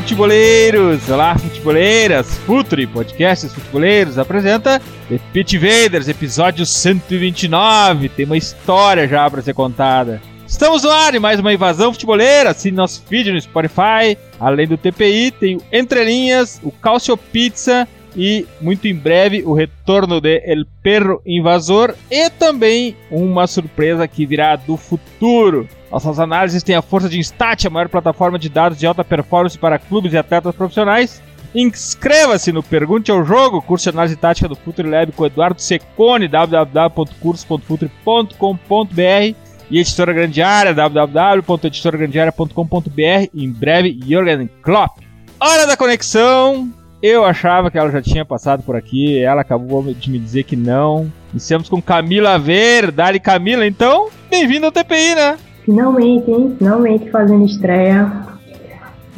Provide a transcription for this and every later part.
Futeboleiros! Olá, futeboleiras! Futuri Podcasts Futeboleiros apresenta The Pit Invaders, episódio 129. Tem uma história já para ser contada. Estamos no ar em mais uma invasão futeboleira. Assine nosso feed no Spotify. Além do TPI, tem o Entre Linhas, o Calcio Pizza e, muito em breve, o retorno de El Perro Invasor e também uma surpresa que virá do futuro. Nossas análises têm a força de Instat, a maior plataforma de dados de alta performance para clubes e atletas profissionais. Inscreva-se no Pergunte ao Jogo, curso de análise tática do Future Lab com Eduardo Secone, www.curso.futre.com.br e Editora Grande Área, www.editoragrandearea.com.br em breve, Jürgen Klopp. Hora da conexão! Eu achava que ela já tinha passado por aqui, ela acabou de me dizer que não. Iniciamos com Camila Verdade. Camila, então, bem-vindo ao TPI, né? Finalmente, hein? Finalmente fazendo estreia.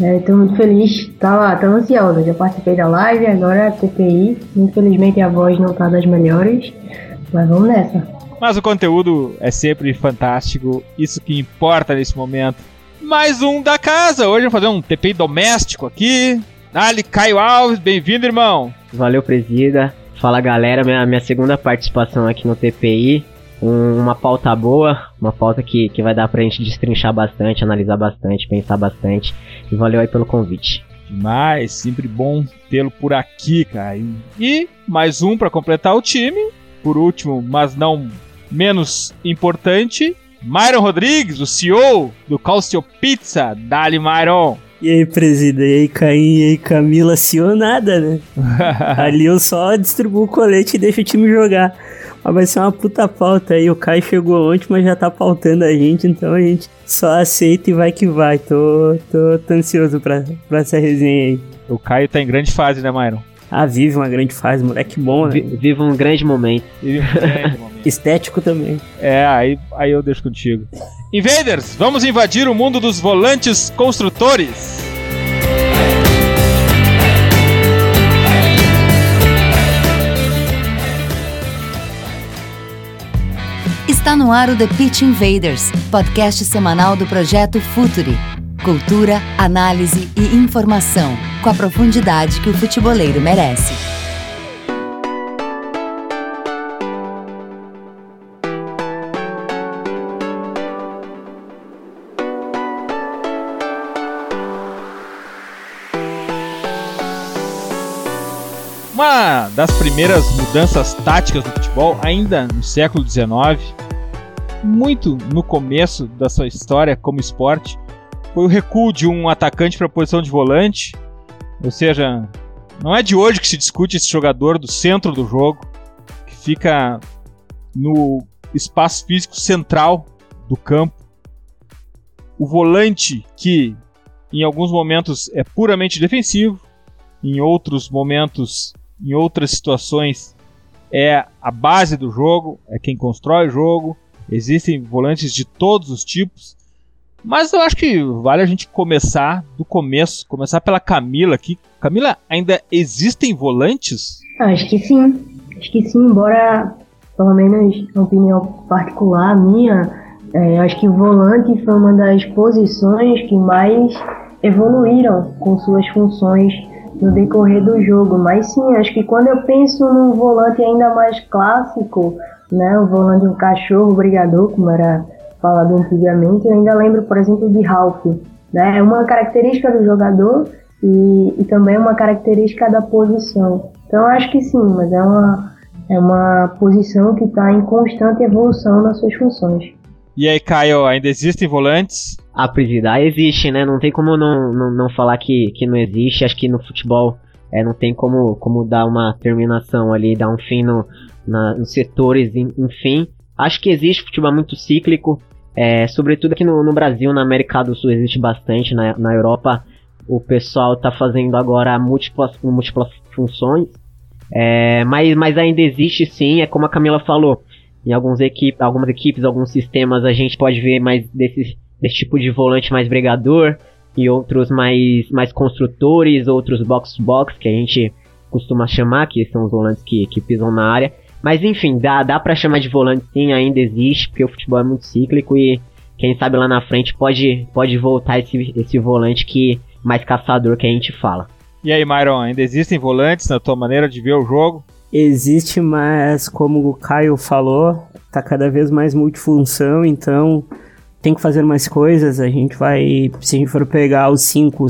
Estou muito feliz, tava, tava ansiosa, já participei da live, agora a TPI. Infelizmente a voz não tá das melhores, mas vamos nessa. Mas o conteúdo é sempre fantástico, isso que importa nesse momento. Mais um da casa, hoje vamos fazer um TPI doméstico aqui. Ali, Caio Alves, bem-vindo, irmão. Valeu, presida. Fala, galera, minha, minha segunda participação aqui no TPI. Um, uma pauta boa, uma pauta que, que vai dar pra gente destrinchar bastante, analisar bastante, pensar bastante. E valeu aí pelo convite. Demais, sempre bom tê-lo por aqui, cara. E, e mais um para completar o time. Por último, mas não menos importante, Myron Rodrigues, o CEO do Calcio Pizza. Dali, Myron. E aí, presida, e aí, Caim, e aí, Camila, CEO nada, né? Ali eu só distribuo o colete e deixo o time jogar. Mas vai ser uma puta pauta aí. O Caio chegou ontem, mas já tá pautando a gente, então a gente só aceita e vai que vai. Tô, tô, tô ansioso pra, pra essa resenha aí. O Caio tá em grande fase, né, Myron? Ah, vive uma grande fase, moleque bom, né? Vi- Viva um grande momento. Ele- é, momento. Estético também. É, aí, aí eu deixo contigo. Invaders, vamos invadir o mundo dos volantes construtores. Está no ar o The Pitch Invaders, podcast semanal do projeto Futuri. Cultura, análise e informação, com a profundidade que o futeboleiro merece. Uma das primeiras mudanças táticas do futebol, ainda no século XIX, muito no começo da sua história como esporte, foi o recuo de um atacante para a posição de volante. Ou seja, não é de hoje que se discute esse jogador do centro do jogo, que fica no espaço físico central do campo. O volante que em alguns momentos é puramente defensivo, em outros momentos, em outras situações, é a base do jogo, é quem constrói o jogo. Existem volantes de todos os tipos. Mas eu acho que vale a gente começar do começo, começar pela Camila aqui. Camila, ainda existem volantes? Acho que sim. Acho que sim, embora, pelo menos na opinião particular minha, é, acho que o volante foi uma das posições que mais evoluíram com suas funções no decorrer do jogo. Mas sim, acho que quando eu penso num volante ainda mais clássico, né, o volante um cachorro brigador, como era falado antigamente, eu ainda lembro, por exemplo, de Ralph. Né? É uma característica do jogador e, e também uma característica da posição. Então acho que sim, mas é uma, é uma posição que está em constante evolução nas suas funções. E aí, Caio, ainda existem volantes? A presida existe, né? Não tem como não, não, não falar que, que não existe. Acho que no futebol é, não tem como, como dar uma terminação ali, dar um fim no, na, nos setores, en- enfim. Acho que existe futebol muito cíclico, é, sobretudo aqui no, no Brasil, na América do Sul existe bastante, na, na Europa o pessoal tá fazendo agora múltiplas, múltiplas funções. É, mas, mas ainda existe sim, é como a Camila falou. Em alguns equipe, algumas equipes, alguns sistemas, a gente pode ver mais desse, desse tipo de volante mais bregador e outros mais, mais construtores, outros box-to-box, que a gente costuma chamar, que são os volantes que, que pisam na área. Mas enfim, dá, dá para chamar de volante sim, ainda existe, porque o futebol é muito cíclico e quem sabe lá na frente pode, pode voltar esse, esse volante que mais caçador que a gente fala. E aí, Myron, ainda existem volantes na tua maneira de ver o jogo? Existe, mas como o Caio falou, tá cada vez mais multifunção, então tem que fazer mais coisas. A gente vai, se a gente for pegar os cinco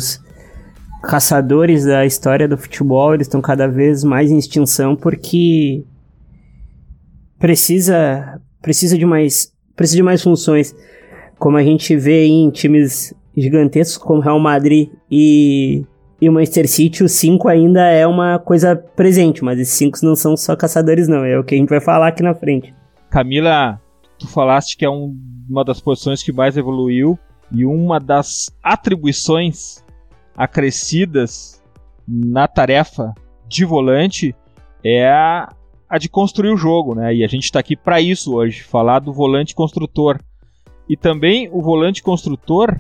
caçadores da história do futebol, eles estão cada vez mais em extinção porque precisa precisa de mais precisa de mais funções. Como a gente vê em times gigantescos como Real Madrid e e o Manchester City, o 5 ainda é uma coisa presente, mas esses 5 não são só caçadores, não. É o que a gente vai falar aqui na frente. Camila, tu falaste que é um, uma das posições que mais evoluiu e uma das atribuições acrescidas na tarefa de volante é a, a de construir o jogo, né? E a gente está aqui para isso hoje, falar do volante construtor. E também o volante construtor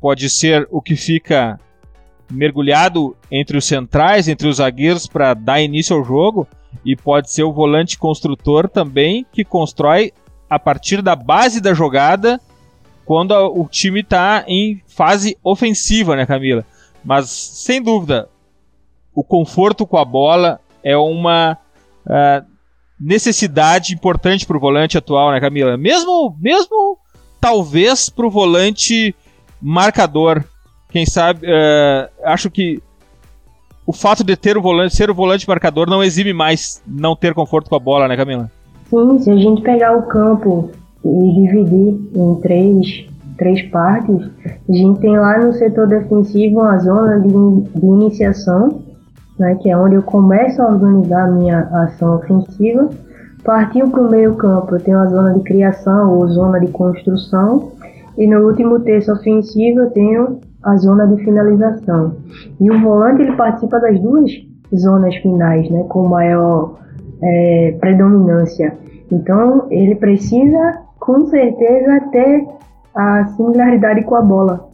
pode ser o que fica mergulhado entre os centrais, entre os zagueiros para dar início ao jogo, e pode ser o volante construtor também que constrói a partir da base da jogada quando o time está em fase ofensiva, né, Camila? Mas sem dúvida, o conforto com a bola é uma necessidade importante para o volante atual, né, Camila? Mesmo, mesmo talvez para o volante marcador quem sabe, uh, acho que o fato de ter o volante, ser o volante marcador não exime mais não ter conforto com a bola, né, Camila? Sim, se a gente pegar o campo e dividir em três, três partes, a gente tem lá no setor defensivo uma zona de, de iniciação, né, que é onde eu começo a organizar a minha ação ofensiva. Partiu para o meio campo, eu tenho a zona de criação ou zona de construção. E no último terço ofensivo eu tenho a zona de finalização. E o volante ele participa das duas zonas finais, né, com maior é, predominância. Então ele precisa com certeza ter a similaridade com a bola,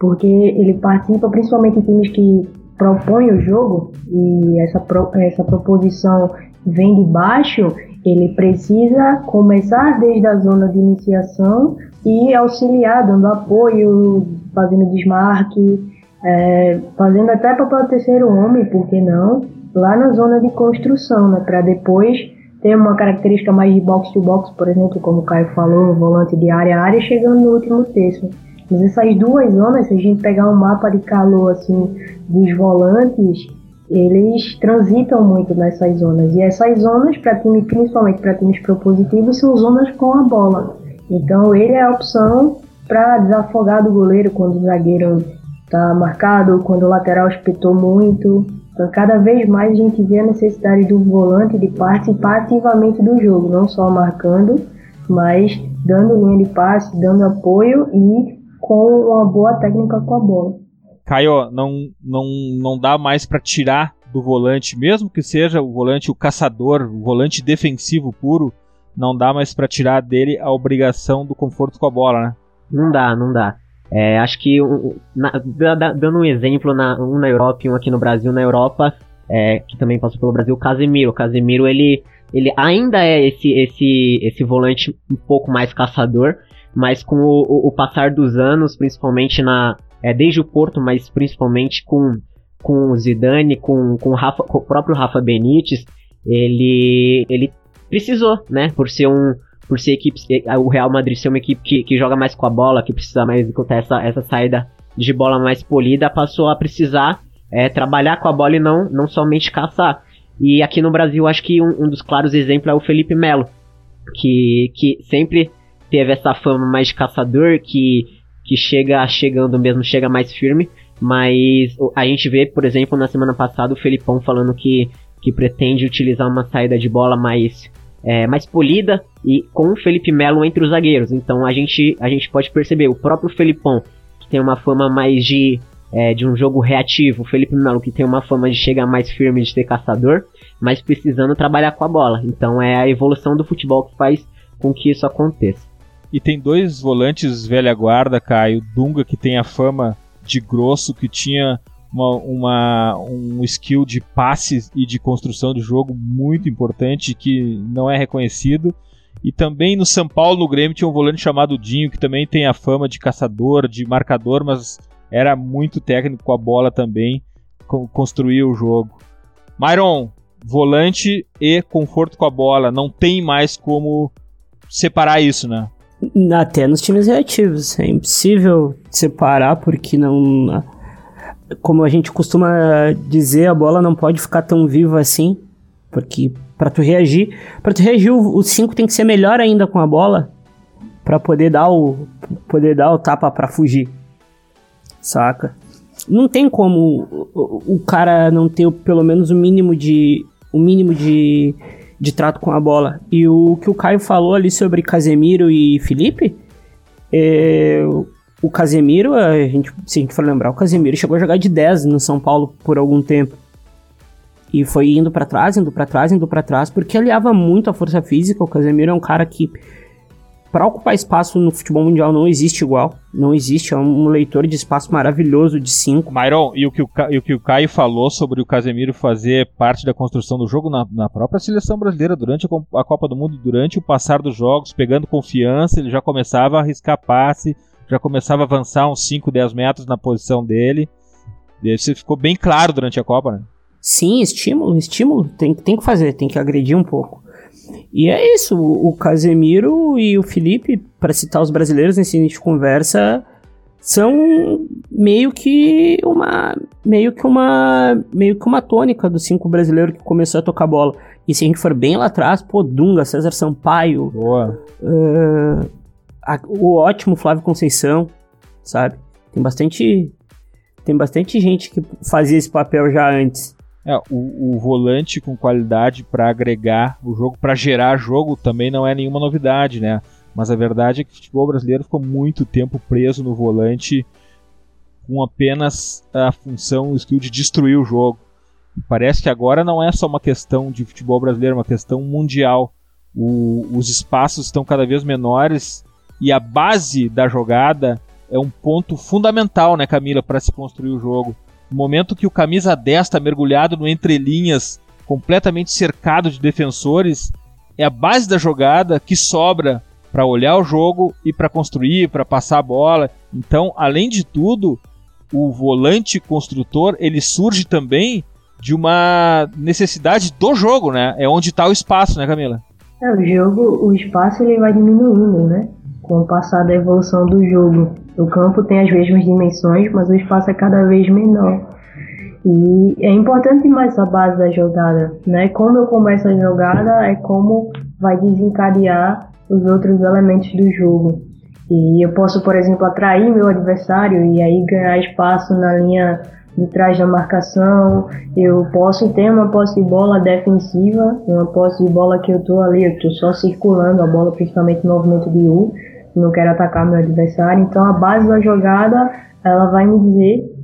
porque ele participa principalmente em times que propõem o jogo e essa, pro, essa proposição vem de baixo, ele precisa começar desde a zona de iniciação e auxiliar, dando apoio, fazendo desmarque, é, fazendo até o terceiro homem, por que não? Lá na zona de construção, né? Para depois ter uma característica mais de box to box, por exemplo, como o Caio falou, volante de área a área, chegando no último terço. Mas essas duas zonas, se a gente pegar um mapa de calor assim dos volantes, eles transitam muito nessas zonas. E essas zonas, para time, principalmente para times propositivos, são zonas com a bola. Então ele é a opção para desafogar do goleiro quando o zagueiro está marcado, quando o lateral espetou muito. Então, cada vez mais a gente vê a necessidade do volante de participar ativamente do jogo, não só marcando, mas dando linha de passe, dando apoio e com uma boa técnica com a bola. Caio, não, não, não dá mais para tirar do volante, mesmo que seja o volante o caçador, o volante defensivo puro, não dá mais para tirar dele a obrigação do conforto com a bola, né? Não dá, não dá. É, acho que, na, dando um exemplo, na, um na Europa e um aqui no Brasil, na Europa, é, que também passou pelo Brasil, o Casemiro. O Casemiro, ele, ele ainda é esse, esse, esse volante um pouco mais caçador, mas com o, o, passar dos anos, principalmente na é, desde o Porto, mas principalmente com, com o Zidane, com, com, o Rafa, com o próprio Rafa Benítez, ele, ele precisou, né, por ser um, por ser equipe, eh, o Real Madrid ser uma equipe que, que joga mais com a bola, que precisa mais executar essa, essa saída de bola mais polida, passou a precisar é, trabalhar com a bola e não, não somente caçar. E aqui no Brasil, acho que um, um dos claros exemplos é o Felipe Melo, que, que sempre teve essa fama mais de caçador, que, que chega chegando mesmo, chega mais firme. Mas a gente vê, por exemplo, na semana passada o Felipão falando que, que pretende utilizar uma saída de bola mais é, mais polida e com o Felipe Melo entre os zagueiros. Então a gente, a gente pode perceber o próprio Felipão, que tem uma fama mais de, é, de um jogo reativo. O Felipe Melo que tem uma fama de chegar mais firme, de ser caçador, mas precisando trabalhar com a bola. Então é a evolução do futebol que faz com que isso aconteça. E tem dois volantes velha guarda, Caio. Dunga, que tem a fama de grosso, que tinha uma, uma, um skill de passes e de construção de jogo muito importante, que não é reconhecido. E também no São Paulo, no Grêmio, tinha um volante chamado Dinho, que também tem a fama de caçador, de marcador, mas era muito técnico com a bola também, construía o jogo. Myron, volante e conforto com a bola, não tem mais como separar isso, né? Até nos times reativos. É impossível separar porque não. Como a gente costuma dizer, a bola não pode ficar tão viva assim. Porque para tu reagir, para tu reagir, o 5 tem que ser melhor ainda com a bola para poder dar o poder dar o tapa para fugir. Saca? Não tem como o, o, cara não ter pelo menos o mínimo de o mínimo de de trato com a bola. E o que o Caio falou ali sobre Casemiro e Felipe, é, o Casemiro, a gente, se a gente for lembrar, o Casemiro chegou a jogar de 10 no São Paulo por algum tempo. E foi indo para trás, indo para trás, indo para trás, porque aliava muito a força física. O Casemiro é um cara que para ocupar espaço no futebol mundial não existe igual. Não existe. É um leitor de espaço maravilhoso de 5. Myron, e o, que o, e o que o Caio falou sobre o Casemiro fazer parte da construção do jogo na, na própria seleção brasileira durante a, a, Copa do Mundo, durante o passar dos jogos, pegando confiança, ele já começava a arriscar passe, já começava a avançar uns 5, 10 metros na posição dele. Isso ficou bem claro durante a Copa, né? Sim, estímulo, estímulo. Tem, tem que fazer, tem que agredir um pouco. E é isso, o Casemiro e o Felipe, para citar os brasileiros nesse início de conversa, são meio que uma meio que uma meio que uma tônica do cinco brasileiro que começou a tocar bola. E se a gente for bem lá atrás, pô, Dunga, César Sampaio, uh, a, o ótimo Flávio Conceição, sabe? Tem bastante tem bastante gente que fazia esse papel já antes. É, o, o volante com qualidade para agregar o jogo, para gerar jogo, também não é nenhuma novidade, né? Mas a verdade é que o futebol brasileiro ficou muito tempo preso no volante com apenas a função, o skill de destruir o jogo. E parece que agora não é só uma questão de futebol brasileiro, é uma questão mundial. O, os espaços estão cada vez menores e a base da jogada é um ponto fundamental, né, Camila, para se construir o jogo. No momento que o camisa 10 está mergulhado no entrelinhas, completamente cercado de defensores, é a base da jogada que sobra para olhar o jogo e para construir, para passar a bola. Então, além de tudo, o volante construtor ele surge também de uma necessidade do jogo, né? É onde está o espaço, né, Camila? É, o jogo, o espaço ele vai diminuindo, né? Com o passar da evolução do jogo. O campo tem as mesmas dimensões, mas o espaço é cada vez menor. E é importante demais essa base da jogada, né? Como eu começo a jogada é como vai desencadear os outros elementos do jogo. E eu posso, por exemplo, atrair meu adversário e aí ganhar espaço na linha de trás da marcação. Eu posso ter uma posse de bola defensiva, uma posse de bola que eu tô ali, eu tô só circulando a bola, principalmente no movimento de U não quero atacar meu adversário. Então a base da jogada ela vai me dizer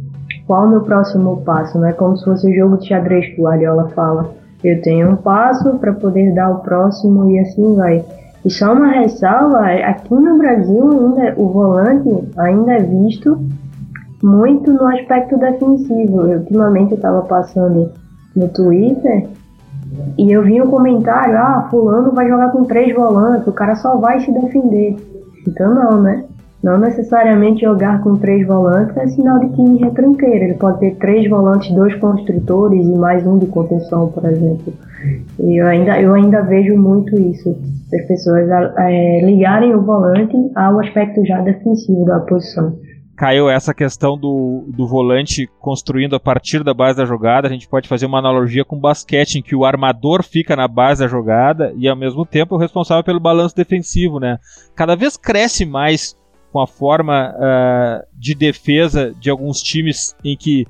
qual é o meu próximo passo, não é como se fosse o jogo de xadrez que o Guardiola fala. Eu tenho um passo para poder dar o próximo e assim vai. E só uma ressalva, aqui no Brasil ainda, o volante ainda é visto muito no aspecto defensivo. Eu, ultimamente eu estava passando no Twitter e eu vi um comentário, ah, fulano vai jogar com três volantes, o cara só vai se defender. Então não, né? Não necessariamente jogar com três volantes é sinal de time retranqueiro. Ele pode ter três volantes, dois construtores e mais um de contenção, por exemplo. E eu ainda, eu ainda vejo muito isso. As pessoas é, ligarem o volante ao aspecto já defensivo da posição caiu essa questão do, do volante construindo a partir da base da jogada. A gente pode fazer uma analogia com basquete, em que o armador fica na base da jogada e ao mesmo tempo é o responsável pelo balanço defensivo, né? Cada vez cresce mais com a forma uh, de defesa de alguns times em que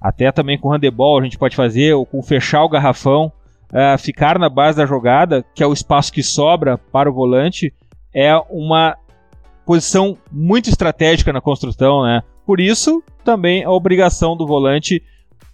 até também com handebol a gente pode fazer, ou com fechar o garrafão, uh, ficar na base da jogada, que é o espaço que sobra para o volante, é uma posição muito estratégica na construção, né? Por isso, também a obrigação do volante,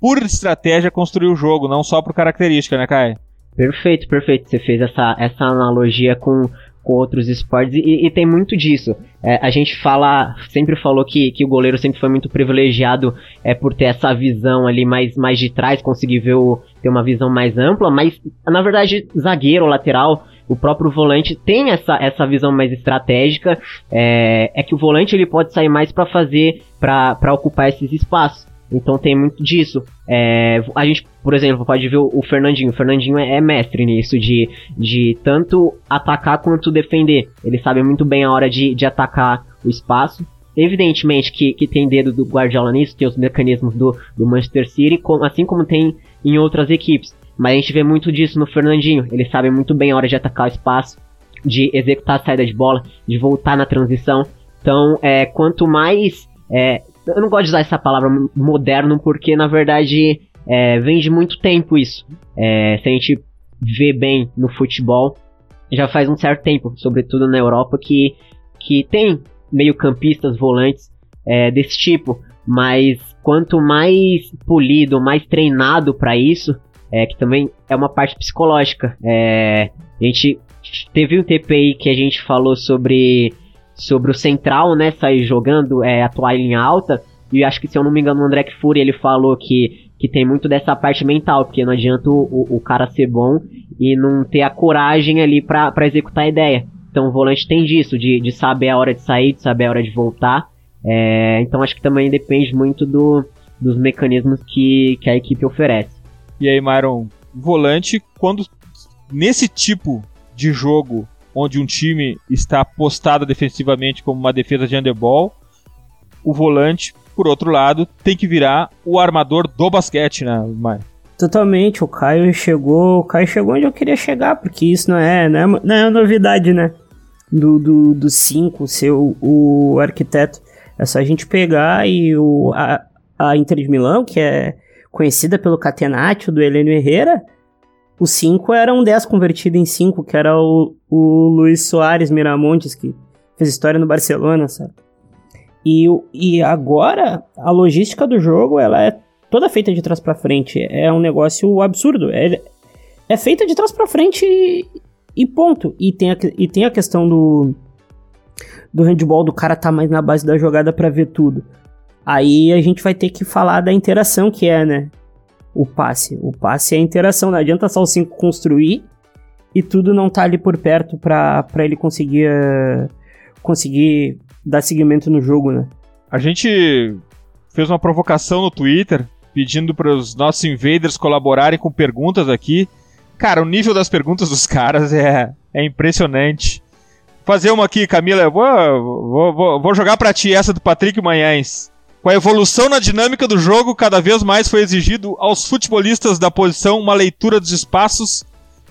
por estratégia, construir o jogo, não só por característica, né, Kai? Perfeito, perfeito. Você fez essa, essa analogia com, com outros esportes e, e tem muito disso. É, a gente fala, sempre falou que, que o goleiro sempre foi muito privilegiado é, por ter essa visão ali mais, mais de trás, conseguir ver o, ter uma visão mais ampla, mas na verdade, zagueiro, lateral, o próprio volante tem essa, essa visão mais estratégica. É, é que o volante ele pode sair mais para fazer, para ocupar esses espaços. Então tem muito disso. É, a gente, por exemplo, pode ver o, Fernandinho. O Fernandinho é, é, mestre nisso, de, de tanto atacar quanto defender. Ele sabe muito bem a hora de, de atacar o espaço. Evidentemente que, que tem dedo do Guardiola nisso, tem os mecanismos do, do Manchester City, assim como tem em outras equipes. Mas a gente vê muito disso no Fernandinho. Ele sabe muito bem a hora de atacar o espaço, de executar a saída de bola, de voltar na transição. Então, é, quanto mais é, eu não gosto de usar essa palavra moderno porque, na verdade, é, vem de muito tempo isso. É, se a gente vê bem no futebol, já faz um certo tempo, sobretudo na Europa, que, que tem meio-campistas, volantes é, desse tipo. Mas quanto mais polido, mais treinado para isso, é, que também é uma parte psicológica. É, a gente teve um TPI que a gente falou sobre sobre o central, né, sair jogando, é, em alta. E acho que, se eu não me engano, o André Fury ele falou que, que tem muito dessa parte mental, porque não adianta o, o, cara ser bom e não ter a coragem ali para executar a ideia. Então o volante tem disso, de, de saber a hora de sair, de saber a hora de voltar. É, então acho que também depende muito do, dos mecanismos que, que a equipe oferece. E aí, Myron, volante, quando nesse tipo de jogo onde um time está postado defensivamente como uma defesa de underball, o volante, por outro lado, tem que virar o armador do basquete, né, Maio? Totalmente, o Caio chegou, o Caio chegou onde eu queria chegar, porque isso não é, não é, não é novidade, né? Do 5 do, do cinco, ser o, o, arquiteto. É só a gente pegar e o, a, a Inter de Milão, que é conhecida pelo Catenaccio do Heleno Herrera, o 5 era um 10 convertido em 5, que era o, o Luiz Soares Miramontes, que fez história no Barcelona, sabe? E, e agora, a logística do jogo, ela é toda feita de trás para frente. É um negócio absurdo. É, é feita de trás para frente e, e, ponto. E tem, a, e tem a questão do, do handball, do cara tá mais na base da jogada para ver tudo. Aí a gente vai ter que falar da interação que é, né? o passe. O passe é a interação, não adianta só o 5 construir e tudo não tá ali por perto para ele conseguir uh, conseguir dar seguimento no jogo, né? A gente fez uma provocação no Twitter pedindo para os nossos invaders colaborarem com perguntas aqui. Cara, o nível das perguntas dos caras é, é impressionante. Fazer uma aqui, Camila. Eu vou, vou, vou jogar para ti essa do Patrick Manhães. Com a evolução na dinâmica do jogo, cada vez mais foi exigido aos futebolistas da posição uma leitura dos espaços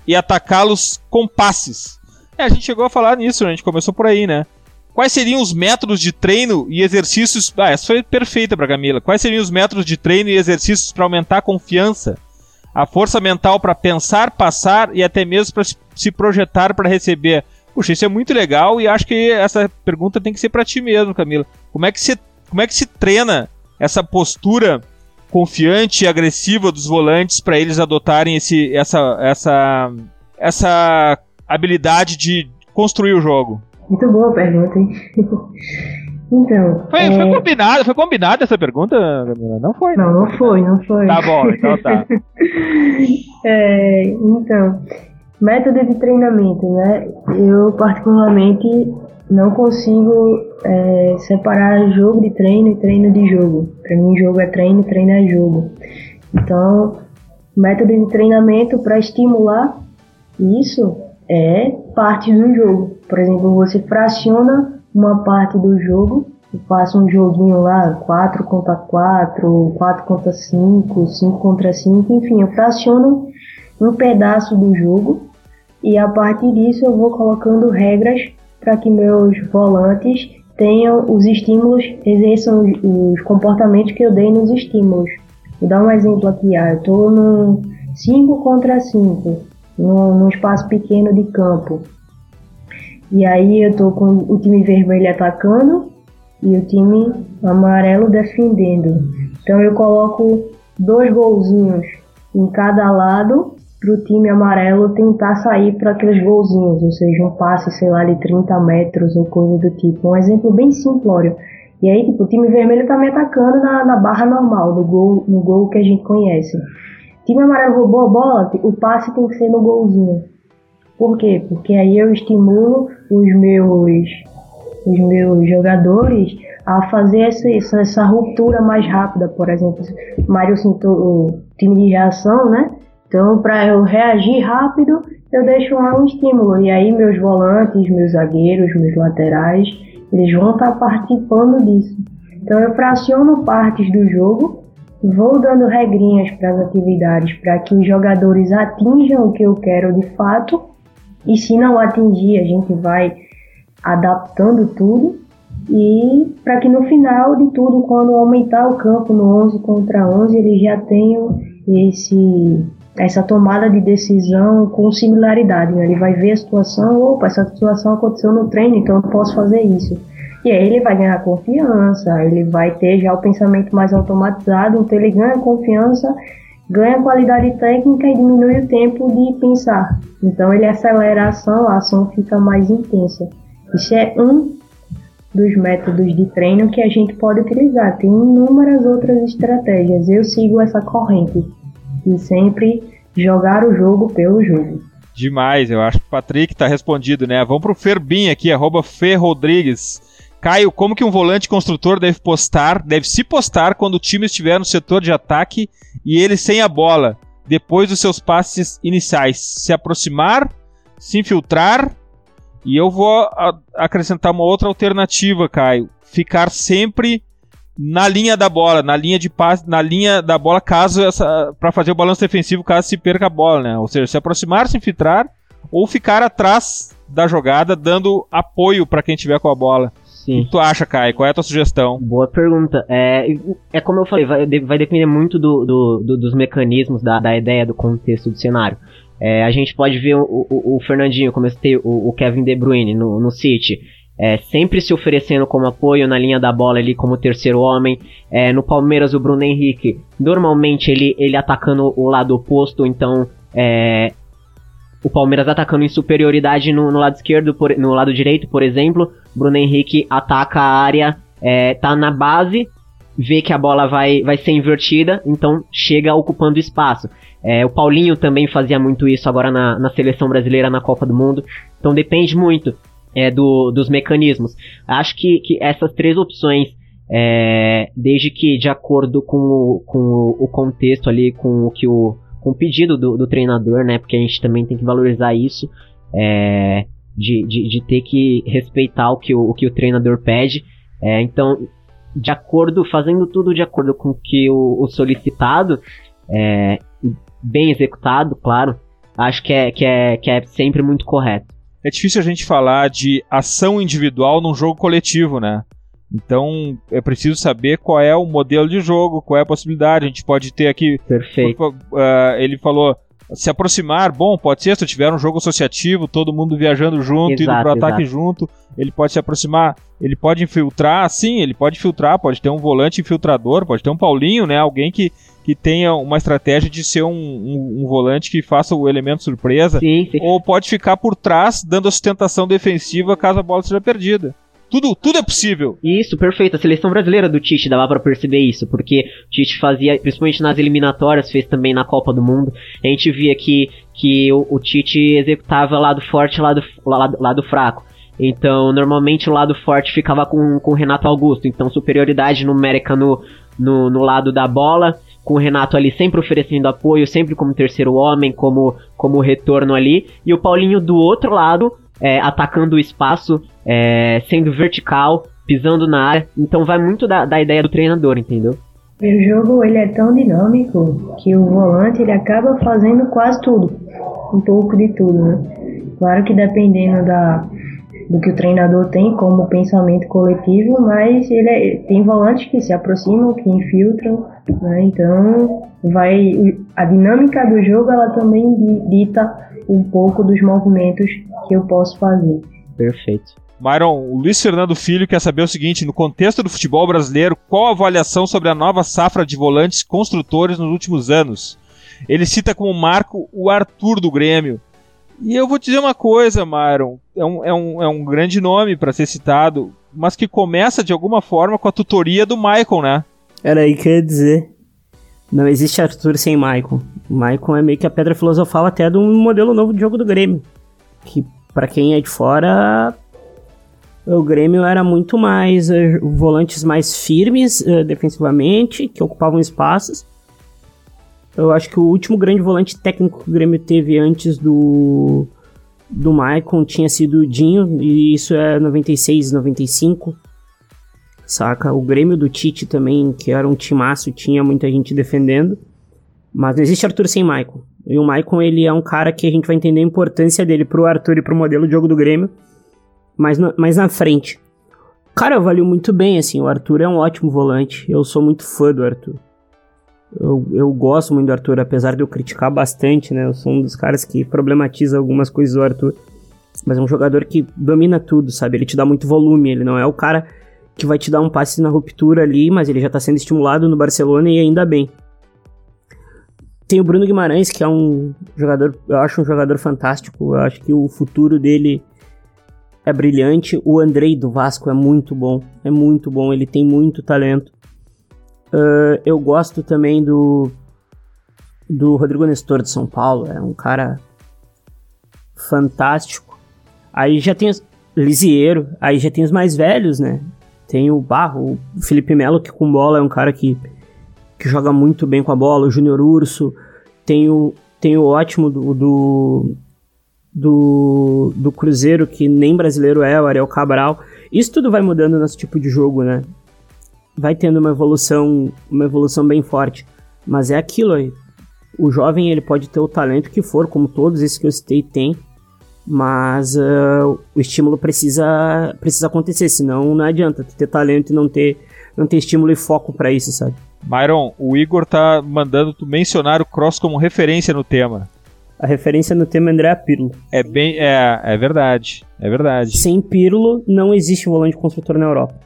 e atacá-los com passes. É, a gente chegou a falar nisso, né? a gente começou por aí, né? Quais seriam os métodos de treino e exercícios? Ah, essa foi perfeita para Camila. Quais seriam os métodos de treino e exercícios para aumentar a confiança, a força mental para pensar, passar e até mesmo para se projetar para receber? Puxa, isso é muito legal e acho que essa pergunta tem que ser para ti mesmo, Camila. Como é que você como é que se treina essa postura confiante e agressiva dos volantes para eles adotarem esse, essa, essa, essa habilidade de construir o jogo? Muito boa pergunta, hein? então. Foi, é... foi combinado, foi combinada essa pergunta, Camila? Não foi? Não, não foi, não foi. Tá bom, então tá. é, então, método de treinamento, né? Eu particularmente não consigo é, separar jogo de treino e treino de jogo. Para mim, jogo é treino, treino é jogo. Então, método de treinamento para estimular isso é parte do jogo. Por exemplo, você fraciona uma parte do jogo e passa um joguinho lá, 4 contra 4, 4 contra 5, 5 contra 5, enfim, eu fraciono um pedaço do jogo e a partir disso eu vou colocando regras para que meus volantes tenham os estímulos, exerçam os comportamentos que eu dei nos estímulos. Vou dar um exemplo aqui, ah, eu estou num 5 contra 5, num, num espaço pequeno de campo. E aí eu estou com o time vermelho atacando e o time amarelo defendendo. Então eu coloco dois golzinhos em cada lado para o time amarelo tentar sair para aqueles golzinhos, ou seja, um passe, sei lá, de 30 metros ou coisa do tipo. Um exemplo bem simplório. E aí, tipo, o time vermelho tá me atacando na, na barra normal, no gol, no gol que a gente conhece. O time amarelo roubou a bola, o passe tem que ser no golzinho. Por quê? Porque aí eu estimulo os meus, os meus jogadores a fazer essa, essa, essa ruptura mais rápida, por exemplo. Mário citou o time de reação, né? Então, para eu reagir rápido, eu deixo lá um estímulo. E aí, meus volantes, meus zagueiros, meus laterais, eles vão estar tá participando disso. Então, eu fraciono partes do jogo, vou dando regrinhas para as atividades para que os jogadores atinjam o que eu quero de fato. E se não atingir, a gente vai adaptando tudo. E para que no final de tudo, quando aumentar o campo no 11 contra 11, eles já tenham esse essa tomada de decisão com similaridade. Né? Ele vai ver a situação, opa, essa situação aconteceu no treino, então eu posso fazer isso. E aí ele vai ganhar confiança, ele vai ter já o pensamento mais automatizado, então ele ganha confiança, ganha qualidade técnica e diminui o tempo de pensar. Então ele acelera a ação, a ação fica mais intensa. Isso é um dos métodos de treino que a gente pode utilizar. Tem inúmeras outras estratégias. Eu sigo essa corrente e sempre jogar o jogo pelo jogo. Demais, eu acho que o Patrick tá respondido, né? Vamos pro Ferbin aqui, arroba Rodrigues. Caio, como que um volante construtor deve postar, deve se postar quando o time estiver no setor de ataque e ele sem a bola, depois dos seus passes iniciais? Se aproximar, se infiltrar, e eu vou acrescentar uma outra alternativa, Caio. Ficar sempre na linha da bola, na linha de passe, na linha da bola, caso essa. para fazer o balanço defensivo caso se perca a bola, né? Ou seja, se aproximar, se infiltrar ou ficar atrás da jogada, dando apoio para quem tiver com a bola. Sim. O que tu acha, Kai? Qual é a tua sugestão? Boa pergunta. É, é como eu falei, vai, vai depender muito do, do, do, dos mecanismos, da, da ideia, do contexto do cenário. É, a gente pode ver o, o, o Fernandinho, como eu citei, o, o Kevin De Bruyne no, no City é, sempre se oferecendo como apoio na linha da bola ali como terceiro homem. É, no Palmeiras, o Bruno Henrique, normalmente ele, ele atacando o lado oposto, então é, o Palmeiras atacando em superioridade no, no lado esquerdo, por, no lado direito, por exemplo. Bruno Henrique ataca a área, é, tá na base, vê que a bola vai, vai ser invertida, então chega ocupando espaço. É, o Paulinho também fazia muito isso agora na, na seleção brasileira na Copa do Mundo. Então depende muito é, do, dos mecanismos. Acho que, que essas três opções, é, desde que de acordo com o, com o contexto ali, com o que o, com o pedido do, do treinador, né? Porque a gente também tem que valorizar isso, é, de, de, de, ter que respeitar o que o, o, que o treinador pede. É, então, de acordo, fazendo tudo de acordo com o que o, solicitado, é, bem executado, claro, acho que é, que, é, que é sempre muito correto é difícil a gente falar de ação individual num jogo coletivo, né? Então é preciso saber qual é o modelo de jogo, qual é a possibilidade. A gente pode ter aqui. Perfeito. Uh, ele falou se aproximar, bom, pode ser se tiver um jogo associativo, todo mundo viajando junto, exato, indo pro ataque exato. junto, ele pode se aproximar, ele pode infiltrar, sim, ele pode filtrar, pode ter um volante infiltrador, pode ter um Paulinho, né, alguém que que tenha uma estratégia de ser um, um, um volante que faça o elemento surpresa, sim, sim. ou pode ficar por trás dando a sustentação defensiva caso a bola seja perdida. Tudo, tudo é possível. Isso, perfeito. A seleção brasileira do Tite dava para perceber isso, porque o Tite fazia, principalmente nas eliminatórias, fez também na Copa do Mundo. A gente via que, que o, o Tite executava lado forte lado, lado, lado fraco. Então, normalmente o lado forte ficava com, com o Renato Augusto. Então, superioridade numérica no, no, no lado da bola com o Renato ali sempre oferecendo apoio, sempre como terceiro homem, como, como retorno ali, e o Paulinho do outro lado, é, atacando o espaço, é, sendo vertical, pisando na área, então vai muito da, da ideia do treinador, entendeu? O jogo ele é tão dinâmico que o volante ele acaba fazendo quase tudo, um pouco de tudo, né? Claro que dependendo da, do que o treinador tem como pensamento coletivo, mas ele é, tem volantes que se aproximam, que infiltram, né? Então, vai a dinâmica do jogo ela também dita um pouco dos movimentos que eu posso fazer. Perfeito. Myron, o Luiz Fernando Filho quer saber o seguinte: no contexto do futebol brasileiro, qual a avaliação sobre a nova safra de volantes construtores nos últimos anos? Ele cita como marco o Arthur do Grêmio. E eu vou te dizer uma coisa, Myron: é um, é um, é um grande nome para ser citado, mas que começa de alguma forma com a tutoria do Michael, né? Era aí que eu ia dizer. Não existe Arthur sem Michael. Michael é meio que a pedra filosofal até de um modelo novo de jogo do Grêmio. Que para quem é de fora o Grêmio era muito mais uh, volantes mais firmes uh, defensivamente, que ocupavam espaços. Eu acho que o último grande volante técnico que o Grêmio teve antes do do Maicon tinha sido o Dinho, e isso é 96, 95. Saca? O Grêmio do Tite também, que era um timaço, tinha muita gente defendendo. Mas não existe Arthur sem Maicon. E o Maicon, ele é um cara que a gente vai entender a importância dele pro Arthur e pro modelo de jogo do Grêmio mais na, mais na frente. Cara, valeu muito bem, assim, o Arthur é um ótimo volante, eu sou muito fã do Arthur. Eu, eu gosto muito do Arthur, apesar de eu criticar bastante, né, eu sou um dos caras que problematiza algumas coisas do Arthur, mas é um jogador que domina tudo, sabe, ele te dá muito volume, ele não é o cara que vai te dar um passe na ruptura ali, mas ele já tá sendo estimulado no Barcelona e ainda bem. Tem o Bruno Guimarães, que é um jogador, eu acho um jogador fantástico, eu acho que o futuro dele é brilhante. O Andrei do Vasco é muito bom. É muito bom. Ele tem muito talento. Uh, eu gosto também do do Rodrigo Nestor de São Paulo. É um cara fantástico. Aí já tem os Lisieiro. Aí já tem os mais velhos, né? Tem o Barro, o Felipe Melo, que com bola é um cara que, que joga muito bem com a bola. O Júnior Urso. Tem o, tem o ótimo do, do do, do Cruzeiro, que nem brasileiro é, o Ariel Cabral. Isso tudo vai mudando o nosso tipo de jogo, né? Vai tendo uma evolução, uma evolução bem forte. Mas é aquilo aí. O jovem ele pode ter o talento que for, como todos esses que eu citei tem, mas uh, o estímulo precisa, precisa acontecer, senão não adianta ter talento e não ter, não ter estímulo e foco para isso, sabe? Myron, o Igor tá mandando tu mencionar o Cross como referência no tema. A referência no tema é André Pirlo. É bem. É, é verdade. É verdade. Sem Pirlo, não existe um volante construtor na Europa.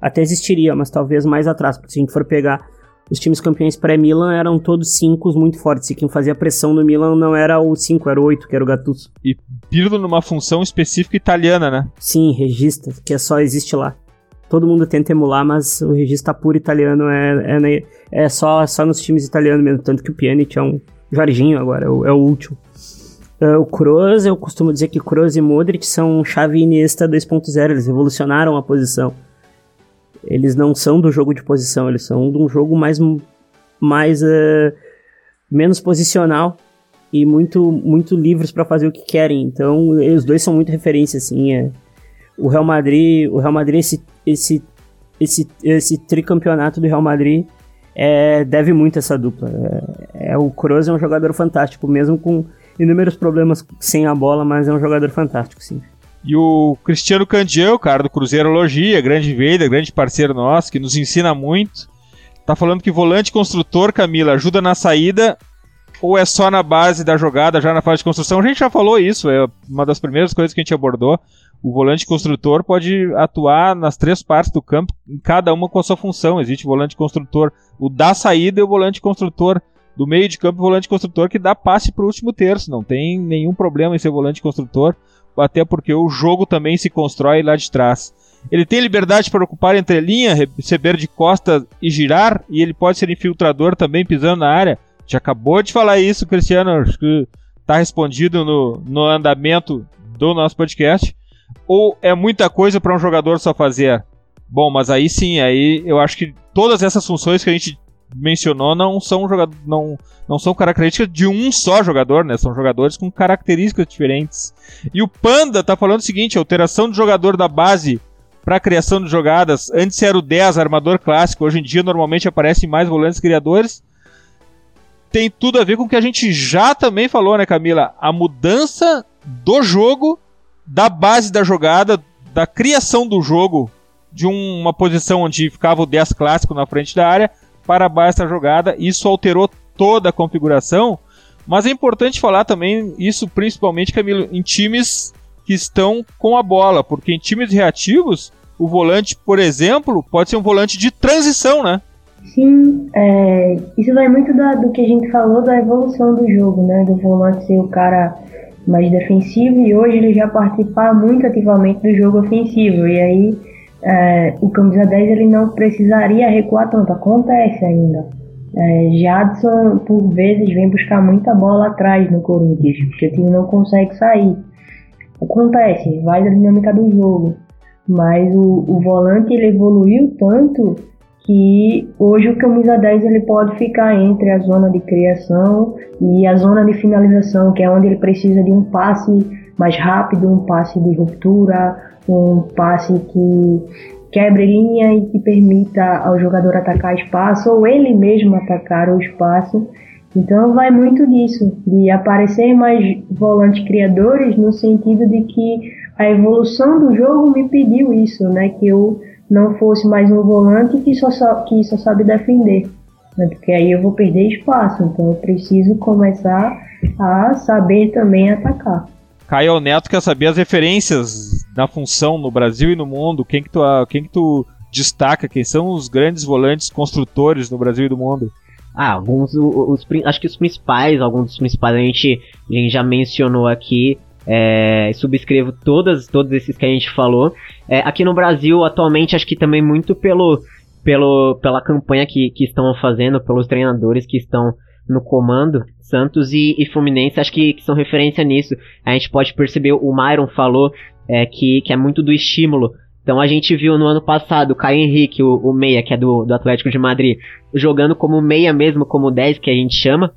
Até existiria, mas talvez mais atrás, porque se a gente for pegar os times campeões pré-Milan eram todos cinco muito fortes. E quem fazia pressão no Milan não era o 5, era o 8, que era o Gattuso. E Pirlo numa função específica italiana, né? Sim, regista, que é só existe lá. Todo mundo tenta emular, mas o regista puro italiano é, é, é só, só nos times italianos mesmo. Tanto que o Pjanic é um, Jorginho agora, é o, é o último. Uh, o Kroos, eu costumo dizer que Kroos e Modric são chave Iniesta 2.0, eles revolucionaram a posição. Eles não são do jogo de posição, eles são de um jogo mais, mais uh, menos posicional e muito, muito livres para fazer o que querem. Então, os dois são muito referência, assim. É. O Real Madrid, o Real Madrid esse, esse, esse, esse tricampeonato do Real Madrid é, deve muito essa dupla. É, é, o Kroos é um jogador fantástico, mesmo com inúmeros problemas sem a bola, mas é um jogador fantástico, sim. E o Cristiano Candiel, cara do Cruzeirologia, grande veida, grande parceiro nosso, que nos ensina muito. Tá falando que volante construtor, Camila, ajuda na saída ou é só na base da jogada, já na fase de construção? A gente já falou isso, é uma das primeiras coisas que a gente abordou o volante construtor pode atuar nas três partes do campo, cada uma com a sua função. Existe o volante construtor, o da saída e o volante construtor do meio de campo, o volante construtor que dá passe para o último terço. Não tem nenhum problema em ser volante construtor, até porque o jogo também se constrói lá de trás. Ele tem liberdade para ocupar entre linha, receber de costa e girar, e ele pode ser infiltrador também pisando na área. Já acabou de falar isso, Cristiano, acho que está respondido no, no andamento do nosso podcast. Ou é muita coisa para um jogador só fazer? Bom, mas aí sim, aí eu acho que todas essas funções que a gente mencionou não são jogador, não, não são características de um só jogador, né? São jogadores com características diferentes. E o Panda tá falando o seguinte: alteração de jogador da base para criação de jogadas. Antes era o 10, armador clássico. Hoje em dia normalmente aparecem mais volantes criadores. Tem tudo a ver com o que a gente já também falou, né, Camila? A mudança do jogo da base da jogada, da criação do jogo, de um, uma posição onde ficava o 10 clássico na frente da área, para a base da jogada. Isso alterou toda a configuração. Mas é importante falar também isso, principalmente, Camilo, em times que estão com a bola, porque em times reativos, o volante, por exemplo, pode ser um volante de transição, né? Sim, é, isso vai muito da, do que a gente falou da evolução do jogo, né? Do volante ser o cara mais defensivo e hoje ele já participar muito ativamente do jogo ofensivo. E aí é, o camisa 10 ele não precisaria recuar tanto, acontece ainda. É, Jadson, por vezes, vem buscar muita bola atrás no Corinthians, porque o time não consegue sair. Acontece, vai da dinâmica do jogo. Mas o, o volante ele evoluiu tanto que hoje o camisa 10 ele pode ficar entre a zona de criação e a zona de finalização, que é onde ele precisa de um passe mais rápido, um passe de ruptura, um passe que quebre linha e que permita ao jogador atacar espaço ou ele mesmo atacar o espaço. Então vai muito disso, de aparecer mais volantes criadores no sentido de que a evolução do jogo me pediu isso, né? Que eu não fosse mais um volante que só, que só sabe defender. Né? Porque aí eu vou perder espaço. Então eu preciso começar a saber também atacar. Caio Neto quer saber as referências na função no Brasil e no mundo. Quem que tu, quem que tu destaca? Quem são os grandes volantes construtores no Brasil e no mundo? Ah, alguns, os, os, acho que os principais, alguns dos principais a gente, a gente já mencionou aqui. É, subscrevo todas, todos esses que a gente falou. É, aqui no Brasil, atualmente, acho que também muito pelo, pelo, pela campanha que, que estão fazendo, pelos treinadores que estão no comando, Santos e, e Fluminense, acho que, que, são referência nisso. A gente pode perceber, o Myron falou é, que, que é muito do estímulo. Então a gente viu no ano passado o Caio Henrique, o, o meia, que é do, do Atlético de Madrid, jogando como meia mesmo, como 10 que a gente chama.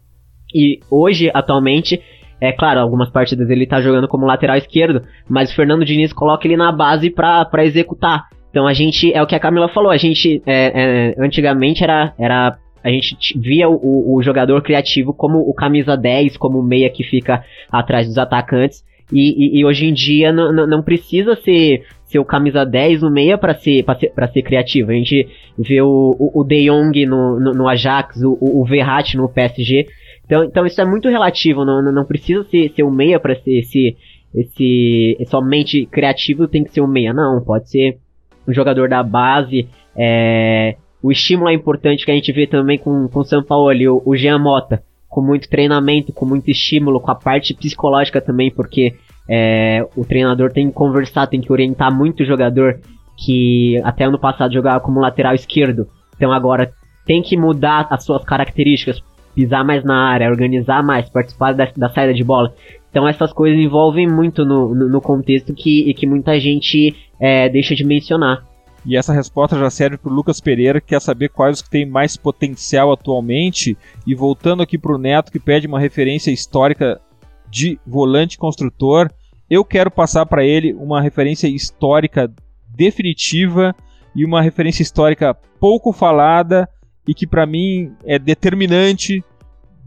E hoje, atualmente, é claro, algumas partidas ele tá jogando como lateral esquerdo, mas o Fernando Diniz coloca ele na base para executar. Então a gente, é o que a Camila falou, a gente é, é, antigamente era, era a gente via o, o, jogador criativo como o camisa 10, como o meia que fica atrás dos atacantes. E, e, e hoje em dia não precisa ser, ser o camisa 10 no meia para ser, pra ser, ser criativo. A gente vê o, o, o De Jong no, no, no Ajax, o, o Verratti no PSG. Então, então isso é muito relativo, não, não precisa ser, ser um meia para ser esse, esse somente criativo tem que ser um meia, não, pode ser um jogador da base, é, o estímulo é importante que a gente vê também com, com o São Paulo ali, o, o Jean Mota, com muito treinamento, com muito estímulo, com a parte psicológica também, porque é, o treinador tem que conversar, tem que orientar muito o jogador que até ano passado jogava como lateral esquerdo, então agora tem que mudar as suas características pisar mais na área, organizar mais, participar da, da saída de bola. Então essas coisas envolvem muito no, no, no contexto que, que muita gente é, deixa de mencionar. E essa resposta já serve para o Lucas Pereira, que quer saber quais os que têm mais potencial atualmente. E voltando aqui para o Neto, que pede uma referência histórica de volante construtor, eu quero passar para ele uma referência histórica definitiva e uma referência histórica pouco falada e que para mim é determinante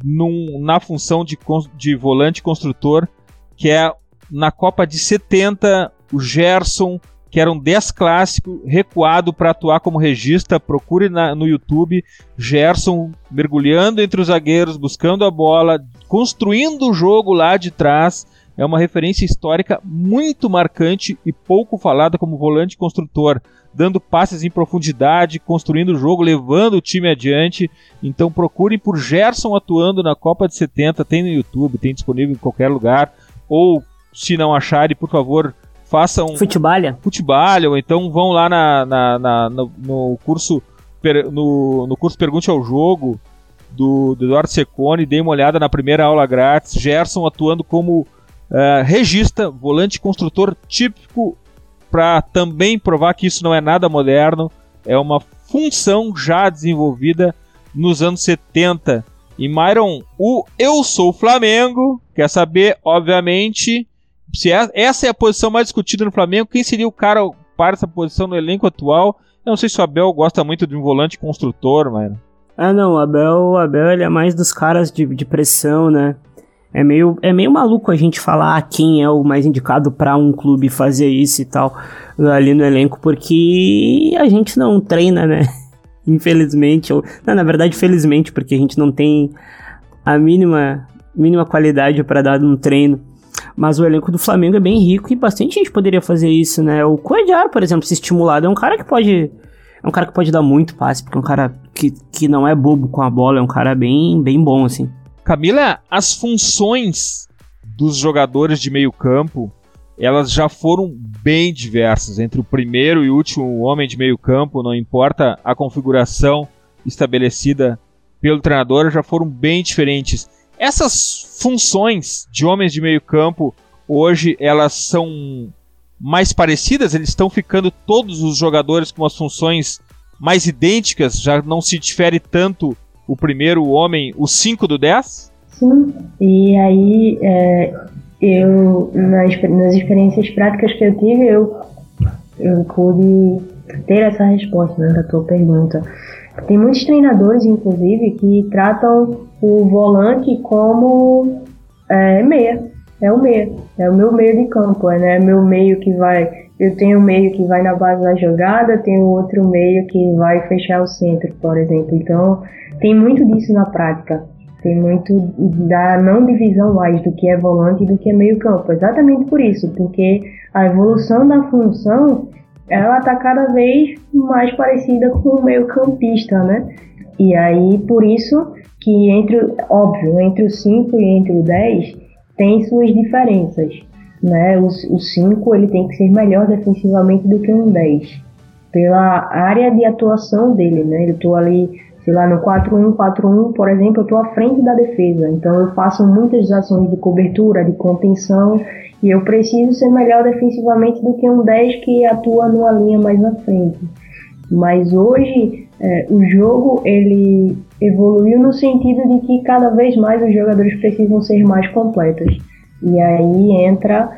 num, na função de, de volante construtor, que é na Copa de 70, o Gerson, que era um 10 clássico, recuado para atuar como regista. Procure na, no YouTube Gerson mergulhando entre os zagueiros, buscando a bola, construindo o jogo lá de trás. É uma referência histórica muito marcante e pouco falada como volante construtor dando passes em profundidade, construindo o jogo, levando o time adiante. Então procurem por Gerson atuando na Copa de 70, tem no YouTube, tem disponível em qualquer lugar. Ou se não acharem, por favor, façam futebalha, futebalha ou então vão lá na, na, na no, no, curso no, no curso Pergunte ao Jogo do, do Eduardo Secone, dei uma olhada na primeira aula grátis. Gerson atuando como uh, regista, volante construtor típico para também provar que isso não é nada moderno, é uma função já desenvolvida nos anos 70. E Myron, o Eu Sou Flamengo, quer saber, obviamente, se é, essa é a posição mais discutida no Flamengo, quem seria o cara para essa posição no elenco atual? Eu não sei se o Abel gosta muito de um volante construtor, Myron. Ah, não, o Abel, o Abel ele é mais dos caras de, de pressão, né? É meio, é meio maluco a gente falar quem é o mais indicado para um clube fazer isso e tal ali no elenco, porque a gente não treina, né? Infelizmente, ou não, na verdade, felizmente, porque a gente não tem a mínima mínima qualidade para dar um treino. Mas o elenco do Flamengo é bem rico e bastante gente poderia fazer isso, né? O Coediar, por exemplo, se estimulado, é um cara que pode. É um cara que pode dar muito passe, porque é um cara que, que não é bobo com a bola, é um cara bem, bem bom, assim. Camila, as funções dos jogadores de meio campo, elas já foram bem diversas. Entre o primeiro e último homem de meio campo, não importa a configuração estabelecida pelo treinador, já foram bem diferentes. Essas funções de homens de meio campo, hoje, elas são mais parecidas? Eles estão ficando todos os jogadores com as funções mais idênticas? Já não se difere tanto o primeiro homem, o 5 do 10? Sim, e aí é, eu, nas, nas experiências práticas que eu tive, eu, eu pude ter essa resposta né, da tua pergunta. Tem muitos treinadores, inclusive, que tratam o volante como é, meia. É o meia. É o meu meio de campo, é né? meu meio que vai. Eu tenho um meio que vai na base da jogada, tenho outro meio que vai fechar o centro, por exemplo. Então, tem muito disso na prática. Tem muito da não divisão mais do que é volante e do que é meio campo. Exatamente por isso, porque a evolução da função ela está cada vez mais parecida com o meio campista, né? E aí, por isso que entre, óbvio, entre o 5 e entre o 10 tem suas diferenças, né? O 5 ele tem que ser melhor defensivamente do que um 10, pela área de atuação dele, né? Eu estou ali sei lá, no 4-1-4-1, por exemplo, eu estou à frente da defesa. Então eu faço muitas ações de cobertura, de contenção, e eu preciso ser melhor defensivamente do que um 10 que atua numa linha mais na frente. Mas hoje é, o jogo ele evoluiu no sentido de que cada vez mais os jogadores precisam ser mais completos. E aí entra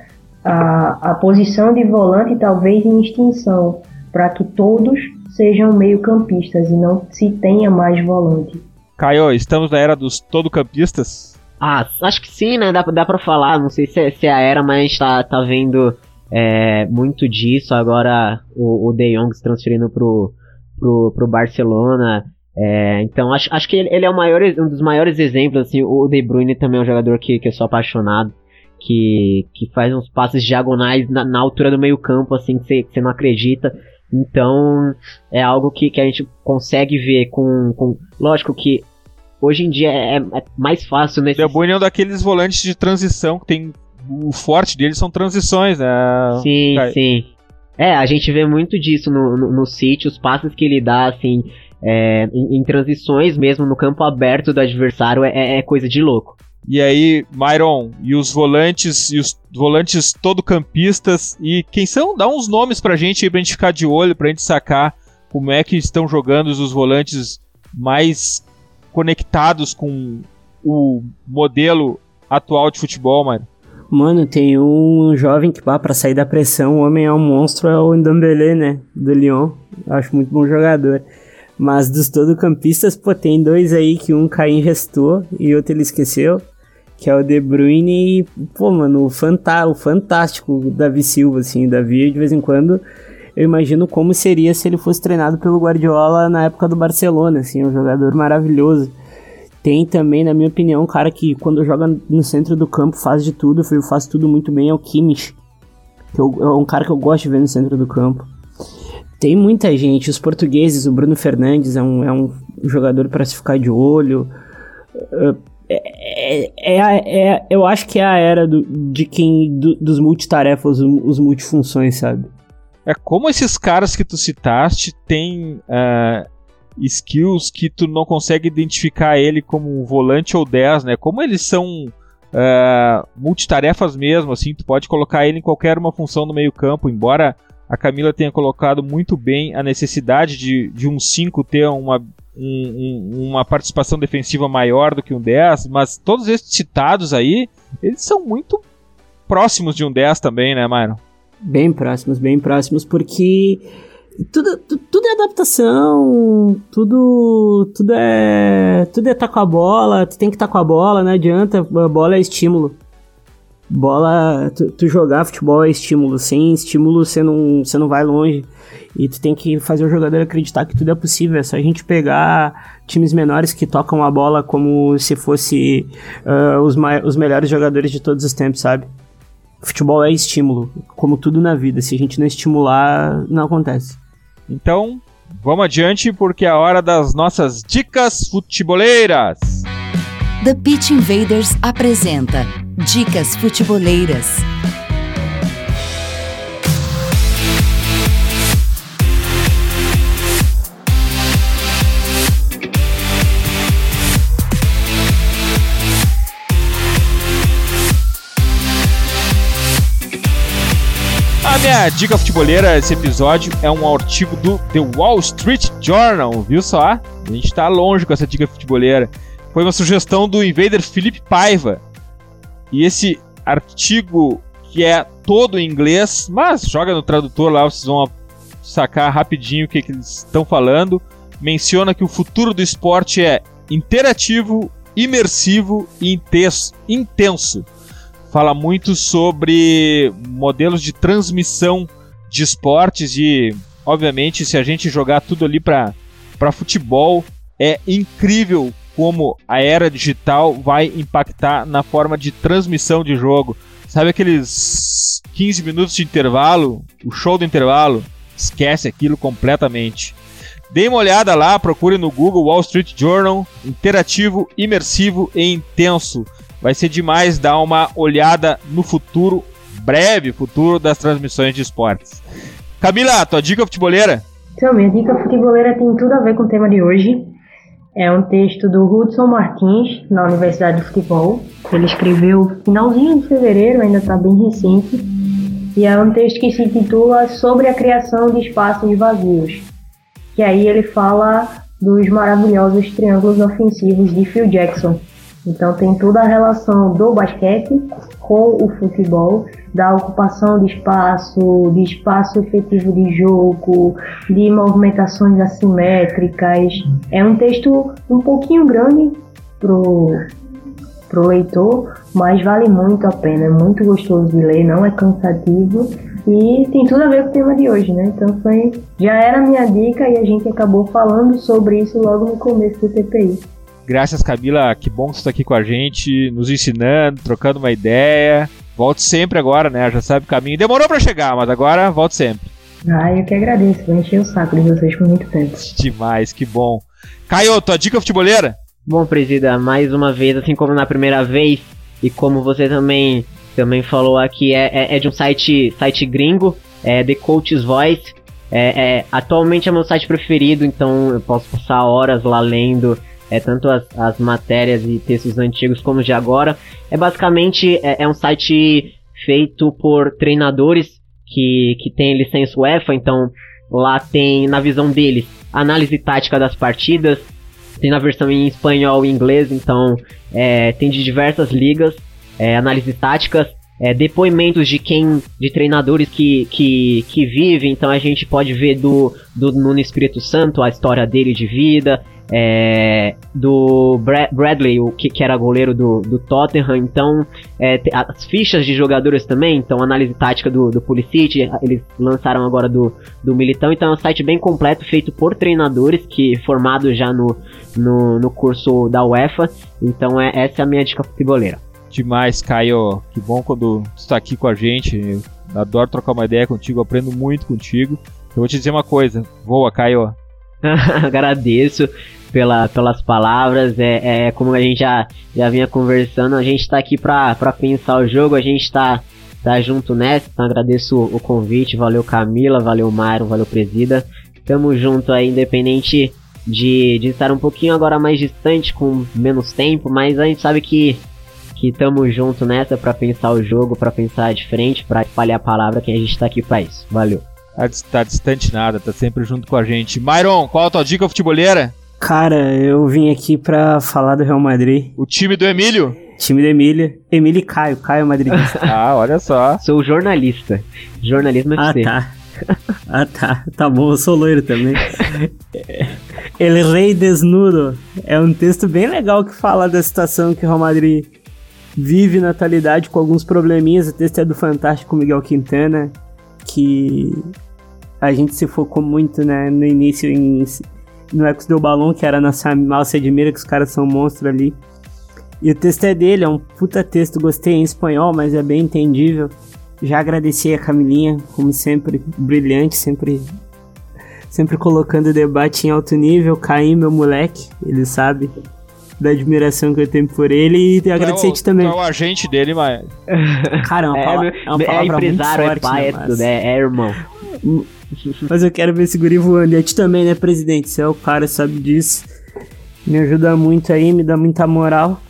a, a posição de volante talvez em extinção, para que todos sejam meio-campistas e não se tenha mais volante. Caio, estamos na era dos todo-campistas? Ah, acho que sim, né? Dá, dá pra falar. Não sei se é, se é a era, mas tá, tá vendo é, muito disso. Agora o, o De Jong se transferindo pro, pro, pro Barcelona. É, então acho, acho que ele, ele, é o maior, um dos maiores exemplos. Assim, o De Bruyne também é um jogador que, que eu sou apaixonado. Que, que faz uns passes diagonais na, na altura do meio campo, assim, que você não acredita. Então, é algo que, que a gente consegue ver com, com. Lógico que hoje em dia é, é mais fácil nesse. De Bruyne é um daqueles volantes de transição que tem. O forte deles são transições, né? Sim, Cai. sim. É, a gente vê muito disso no, no, no os passes que ele dá, assim, é, em, em, transições mesmo, no campo aberto do adversário, é, é, é coisa de louco. E aí, Myron, e os volantes, e os volantes todo campistas, e quem são? Dá uns nomes pra gente aí pra gente ficar de olho, pra gente sacar como é que estão jogando os volantes mais conectados com o modelo atual de futebol, mano. Mano, tem um jovem que, pá, pra sair da pressão, o homem é um monstro, é o Ndambele, né? Do Lyon. Acho muito bom jogador. Mas dos todo campistas, pô, tem dois aí que um Caim restou e outro ele esqueceu que é o De Bruyne e, pô, mano, o, fantá o fantástico Davi Silva, assim, Davi de vez em quando eu imagino como seria se ele fosse treinado pelo Guardiola na época do Barcelona, assim, um jogador maravilhoso. Tem também, na minha opinião, um cara que quando joga no centro do campo faz de tudo, faz tudo muito bem, é o Kimmich. Que eu, é um cara que eu gosto de ver no centro do campo. Tem muita gente, os portugueses, o Bruno Fernandes é um, é um jogador para se ficar de olho. Uh, é, é, é, eu acho que é a era do, de quem do, dos multitarefas, os multifunções, sabe? É como esses caras que tu citaste têm uh, skills que tu não consegue identificar ele como volante ou 10, né? Como eles são uh, multitarefas mesmo, assim, tu pode colocar ele em qualquer uma função no meio campo, embora a Camila tenha colocado muito bem a necessidade de, de um 5 ter uma um, um, uma participação defensiva maior do que um 10, mas todos esses citados aí, eles são muito próximos de um 10 também, né, Myron? Bem próximos, bem próximos, porque tudo, tudo, tudo é adaptação, tudo, tudo é. Tudo é estar tá com a bola, tu tem que estar tá com a bola, não adianta, a bola é estímulo. Bola, tu, tu, jogar futebol é estímulo, sem estímulo você não, você não vai longe. E tu tem que fazer o jogador acreditar que tudo é possível. É só a gente pegar times menores que tocam a bola como se fosse uh, os, os melhores jogadores de todos os tempos, sabe? Futebol é estímulo, como tudo na vida. Se a gente não estimular, não acontece. Então, vamos adiante porque é a hora das nossas dicas futeboleiras. The Pitch Invaders apresenta Dicas Futeboleiras. A minha dica futeboleira esse episódio é um artigo do The Wall Street Journal, viu só? A gente tá longe com essa dica futeboleira. Foi uma sugestão do invader Felipe Paiva. E esse artigo, que é todo em inglês, mas joga no tradutor lá, vocês vão sacar rapidinho o que, que eles estão falando. Menciona que o futuro do esporte é interativo, imersivo e intenso fala muito sobre modelos de transmissão de esportes e, obviamente, se a gente jogar tudo ali para futebol, é incrível como a era digital vai impactar na forma de transmissão de jogo. Sabe aqueles 15 minutos de intervalo, o show do intervalo? Esquece aquilo completamente. Dê uma olhada lá, procure no Google Wall Street Journal, interativo, imersivo e intenso vai ser demais dar uma olhada no futuro, breve futuro das transmissões de esportes. Camila, tua dica futeboleira? Então, minha dica futeboleira tem tudo a ver com o tema de hoje. É um texto do Hudson Martins, na Universidade de Futebol. Ele escreveu finalzinho de fevereiro, ainda está bem recente. E é um texto que se intitula Sobre a Criação de Espaços Vazios. Que aí ele fala dos maravilhosos triângulos ofensivos de Phil Jackson, então tem toda a relação do basquete com o futebol, da ocupação de espaço, de espaço efetivo de jogo, de movimentações assimétricas. É um texto um pouquinho grande pro pro leitor, mas vale muito a pena, é muito gostoso de ler, não é cansativo e tem tudo a ver com o tema de hoje, né? Então foi já era a minha dica e a gente acabou falando sobre isso logo no começo do TPI. Graças, Camila. Que bom que você está aqui com a gente, nos ensinando, trocando uma ideia. Volte sempre agora, né? Já sabe o caminho. Demorou para chegar, mas agora volte sempre. Ah, eu que agradeço. Vou encher o saco de vocês por muito tempo. Demais, que bom. Caio, tua dica futeboleira? Bom, presida, mais uma vez, assim como na primeira vez, e como você também, também falou aqui, é, é, é de um site, site gringo, é The Coach's Voice. É, é, atualmente é meu site preferido, então eu posso passar horas lá lendo é, tanto as, as matérias e textos antigos como de agora. É basicamente é, é um site feito por treinadores que, que tem licença UEFA, então lá tem, na visão deles, análise tática das partidas, tem na versão em espanhol e inglês, então é, tem de diversas ligas, é, análises táticas, é, depoimentos de quem, de treinadores que, que, que vivem, então a gente pode ver do, do Nuno Espírito Santo, a história dele de vida, é, do Bra Bradley, o que, que, era goleiro do, do Tottenham. Então, é, as fichas de jogadores também, então análise tática do, do Pulisic, eles lançaram agora do, do Militão. Então é um site bem completo, feito por treinadores, que formados já no, no, no curso da UEFA. Então é, essa é a minha dica futeboleira. Demais, Caio. Que bom quando tu está aqui com a gente. Eu adoro trocar uma ideia contigo, aprendo muito contigo. Eu vou te dizer uma coisa. Voa, Caio. Agradeço pela, pelas palavras. É, é, como a gente já, já vinha conversando, a gente está aqui para pensar o jogo, a gente está tá junto nessa. Então agradeço o, o convite, valeu Camila, valeu Mário, valeu Presida. Tamo junto aí, independente de, de estar um pouquinho agora mais distante, com menos tempo, mas a gente sabe que que tamo junto nessa para pensar o jogo, para pensar diferente, para espalhar a palavra que a gente tá aqui para isso. Valeu. Tá, tá distante nada, tá sempre junto com a gente. Myron, qual a tua dica futebolera? Cara, eu vim aqui pra falar do Real Madrid. O time do Emílio? Time do Emílio. Emílio e Caio, Caio madridista. ah, olha só. Sou jornalista. Jornalismo ah, FC. Ah, tá. ah, tá. Tá bom, eu sou loiro também. El Rei Desnudo. É um texto bem legal que fala da situação que o Real Madrid vive na atualidade com alguns probleminhas. O texto é do fantástico Miguel Quintana, que a gente se focou muito né, no início em no Ecos do Balão, que era nossa mal se admira, que os caras são monstros ali. E o texto é dele, é um puta texto, gostei em espanhol, mas é bem entendível. Já agradeci a Camilinha, como sempre, brilhante, sempre sempre colocando o debate em alto nível. Caim, meu moleque, ele sabe da admiração que eu tenho por ele e agradecer a ti também. é o agente dele, mas. Cara, é uma, é, é uma palavra é empresário, muito forte, é pai, né, é tudo, é, é irmão. Mas eu quero ver esse guri voando. E a ti também, né, presidente? Você é o cara, sabe disso. Me ajuda muito aí, me dá muita moral.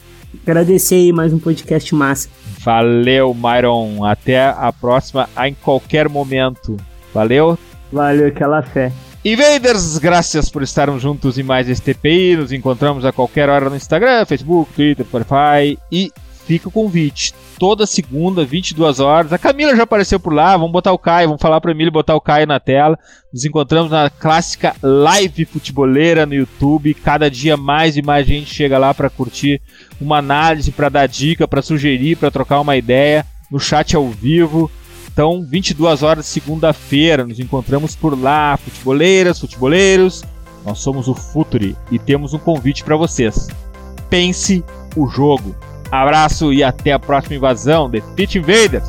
Agradecer aí mais um podcast massa. Valeu, Myron. Até a próxima, em qualquer momento. Valeu? Valeu, aquela fé. Invaders, graças por estarmos juntos em mais este TPI. Nos encontramos a qualquer hora no Instagram, Facebook, Twitter, Spotify e fica o convite. Toda segunda, 22 horas. A Camila já apareceu por lá. Vamos botar o Caio, vamos falar para Emílio botar o Caio na tela. Nos encontramos na clássica live futeboleira no YouTube. Cada dia mais e mais gente chega lá para curtir uma análise, para dar dica, para sugerir, para trocar uma ideia no chat ao vivo. Então, 22 horas segunda-feira, nos encontramos por lá, futeboleiras, futeboleiros. Nós somos o Futuri e temos um convite para vocês. Pense o jogo. Abraço e até a próxima invasão de Pitch Invaders.